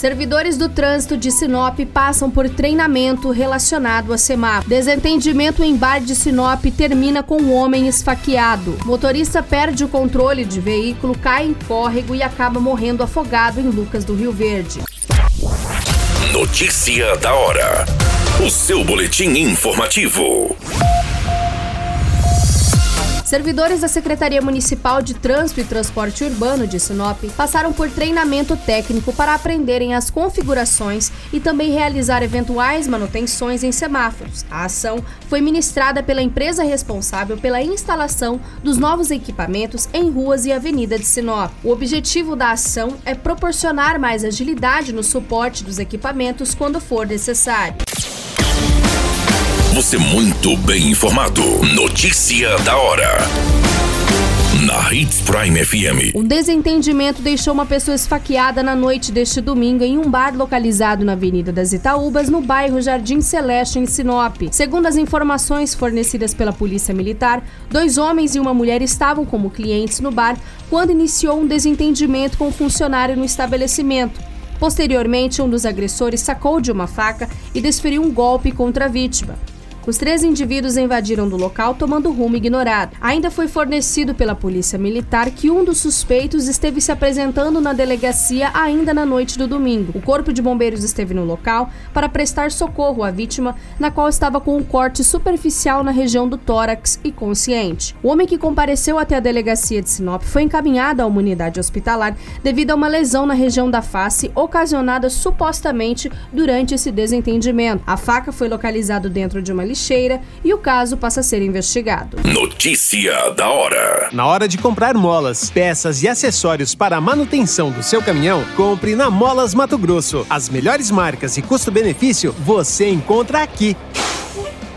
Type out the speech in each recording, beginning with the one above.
Servidores do trânsito de Sinop passam por treinamento relacionado a semáforo. Desentendimento em bar de Sinop termina com um homem esfaqueado. Motorista perde o controle de veículo, cai em córrego e acaba morrendo afogado em Lucas do Rio Verde. Notícia da hora. O seu boletim informativo. Servidores da Secretaria Municipal de Trânsito e Transporte Urbano de Sinop passaram por treinamento técnico para aprenderem as configurações e também realizar eventuais manutenções em semáforos. A ação foi ministrada pela empresa responsável pela instalação dos novos equipamentos em ruas e avenidas de Sinop. O objetivo da ação é proporcionar mais agilidade no suporte dos equipamentos quando for necessário. Você muito bem informado. Notícia da hora. Na Hits Prime FM. Um desentendimento deixou uma pessoa esfaqueada na noite deste domingo em um bar localizado na Avenida das Itaúbas, no bairro Jardim Celeste, em Sinop. Segundo as informações fornecidas pela Polícia Militar, dois homens e uma mulher estavam como clientes no bar quando iniciou um desentendimento com um funcionário no estabelecimento. Posteriormente, um dos agressores sacou de uma faca e desferiu um golpe contra a vítima. Os três indivíduos invadiram do local tomando rumo ignorado. Ainda foi fornecido pela Polícia Militar que um dos suspeitos esteve se apresentando na delegacia ainda na noite do domingo. O Corpo de Bombeiros esteve no local para prestar socorro à vítima, na qual estava com um corte superficial na região do tórax e consciente. O homem que compareceu até a delegacia de Sinop foi encaminhado a uma unidade hospitalar devido a uma lesão na região da face ocasionada supostamente durante esse desentendimento. A faca foi localizada dentro de uma lixeira e o caso passa a ser investigado. Notícia da hora. Na hora de comprar molas, peças e acessórios para a manutenção do seu caminhão, compre na Molas Mato Grosso. As melhores marcas e custo-benefício você encontra aqui.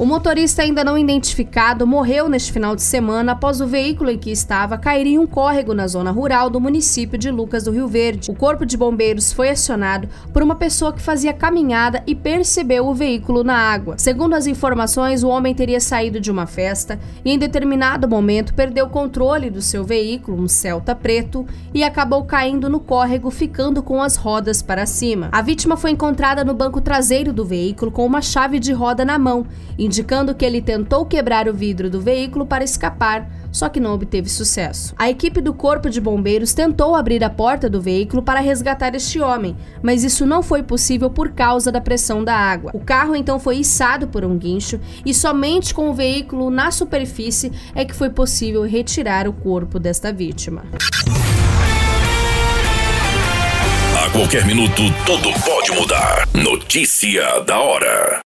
O motorista ainda não identificado morreu neste final de semana após o veículo em que estava cair em um córrego na zona rural do município de Lucas do Rio Verde. O corpo de bombeiros foi acionado por uma pessoa que fazia caminhada e percebeu o veículo na água. Segundo as informações, o homem teria saído de uma festa e em determinado momento perdeu o controle do seu veículo, um Celta preto, e acabou caindo no córrego, ficando com as rodas para cima. A vítima foi encontrada no banco traseiro do veículo com uma chave de roda na mão indicando que ele tentou quebrar o vidro do veículo para escapar, só que não obteve sucesso. A equipe do Corpo de Bombeiros tentou abrir a porta do veículo para resgatar este homem, mas isso não foi possível por causa da pressão da água. O carro então foi içado por um guincho e somente com o veículo na superfície é que foi possível retirar o corpo desta vítima. A qualquer minuto, tudo pode mudar. Notícia da hora.